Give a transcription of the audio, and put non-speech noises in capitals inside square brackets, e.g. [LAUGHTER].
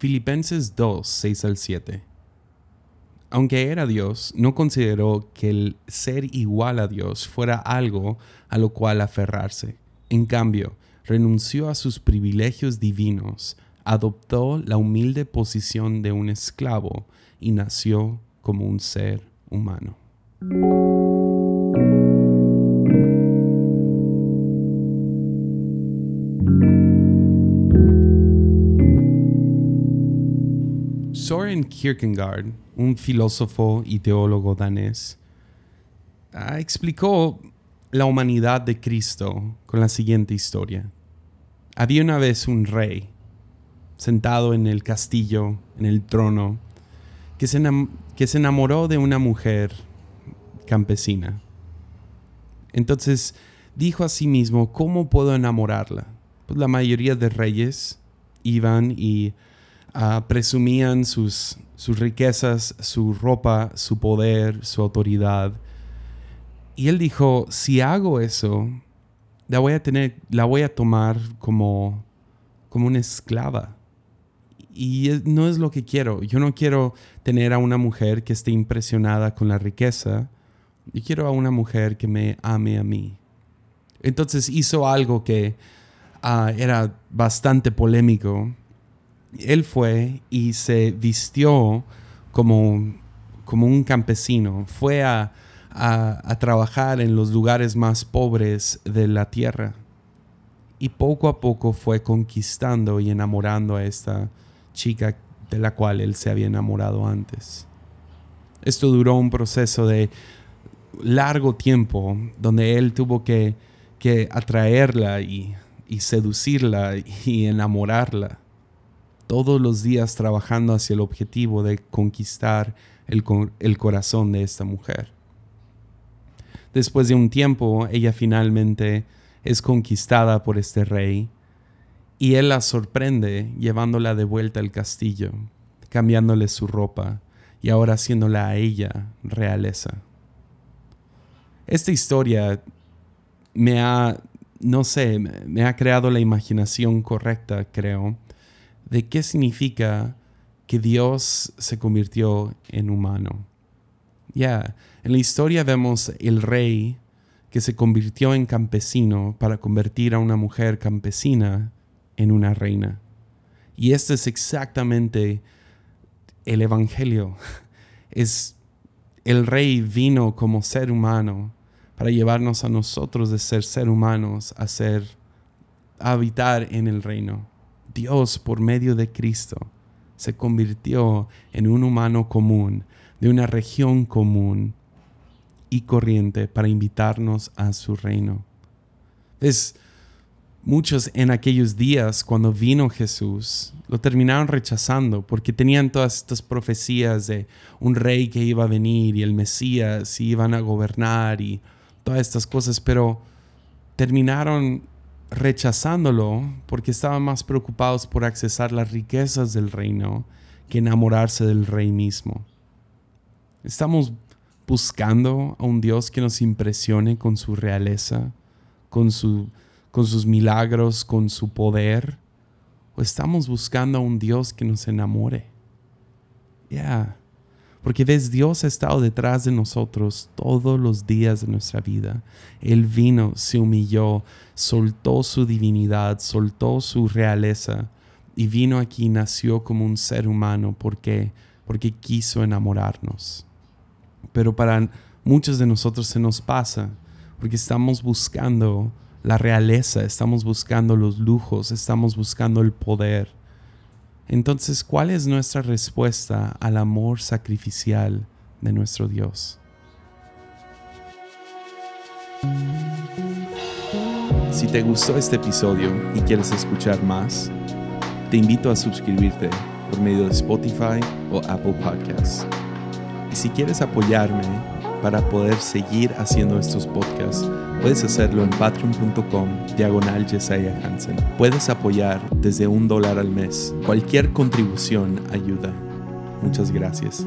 Filipenses 2, 6 al 7. Aunque era Dios, no consideró que el ser igual a Dios fuera algo a lo cual aferrarse. En cambio, renunció a sus privilegios divinos, adoptó la humilde posición de un esclavo y nació como un ser humano. Soren Kierkegaard, un filósofo y teólogo danés, ah, explicó la humanidad de Cristo con la siguiente historia. Había una vez un rey sentado en el castillo, en el trono, que se, que se enamoró de una mujer campesina. Entonces dijo a sí mismo, ¿cómo puedo enamorarla? Pues la mayoría de reyes iban y Ah, presumían sus, sus riquezas, su ropa, su poder, su autoridad. Y él dijo, si hago eso, la voy a tener, la voy a tomar como, como una esclava. Y no es lo que quiero. Yo no quiero tener a una mujer que esté impresionada con la riqueza. Yo quiero a una mujer que me ame a mí. Entonces hizo algo que ah, era bastante polémico él fue y se vistió como, como un campesino, fue a, a, trabajar en los lugares más pobres de la tierra. Y poco a poco fue conquistando y enamorando a esta chica de la cual él se había enamorado antes. Esto duró un proceso de largo tiempo donde él tuvo que, que atraerla y, y seducirla y enamorarla todos los días trabajando hacia el objetivo de conquistar el, corazón de esta mujer. Después de un tiempo, ella finalmente es conquistada por este rey y él la sorprende llevándola de vuelta al castillo, cambiándole su ropa y ahora haciéndola a ella realeza. Esta historia me ha, no sé, me ha creado la imaginación correcta, creo, de qué significa que Dios se convirtió en humano. Ya, en la historia vemos el rey que se convirtió en campesino para convertir a una mujer campesina en una reina. Y este es exactamente el Evangelio. [LAUGHS] Es el rey vino como ser humano para llevarnos a nosotros de ser ser humanos a ser a habitar en el reino. Dios por medio de Cristo se convirtió en un humano común, de una región común y corriente para invitarnos a su reino. Es muchos en aquellos días cuando vino Jesús lo terminaron rechazando porque tenían todas estas profecías de un rey que iba a venir y el Mesías y iban a gobernar y todas estas cosas, pero terminaron rechazándolo porque estaban más preocupados por accesar las riquezas del reino que enamorarse del rey mismo. Estamos buscando a un Dios que nos impresione con su realeza, con, su, con sus milagros, con su poder, o estamos buscando a un Dios que nos enamore. Ya. Porque ves, Dios ha estado detrás de nosotros todos los días de nuestra vida. Él vino, se humilló, soltó su divinidad, soltó su realeza y vino aquí nació como un ser humano. ¿Por qué? Porque quiso enamorarnos. Pero para muchos de nosotros se nos pasa porque estamos buscando la realeza, estamos buscando los lujos, estamos buscando el poder entonces, ¿cuál es nuestra respuesta al amor sacrificial de nuestro Dios? Si te gustó este episodio y quieres escuchar más, te invito a suscribirte por medio de Spotify o Apple Podcasts. Y si quieres apoyarme para poder seguir haciendo estos podcasts, Puedes hacerlo en patreon.com diagonal Jesiah Hansen. Puedes apoyar desde un dólar al mes. Cualquier contribución ayuda. Muchas gracias.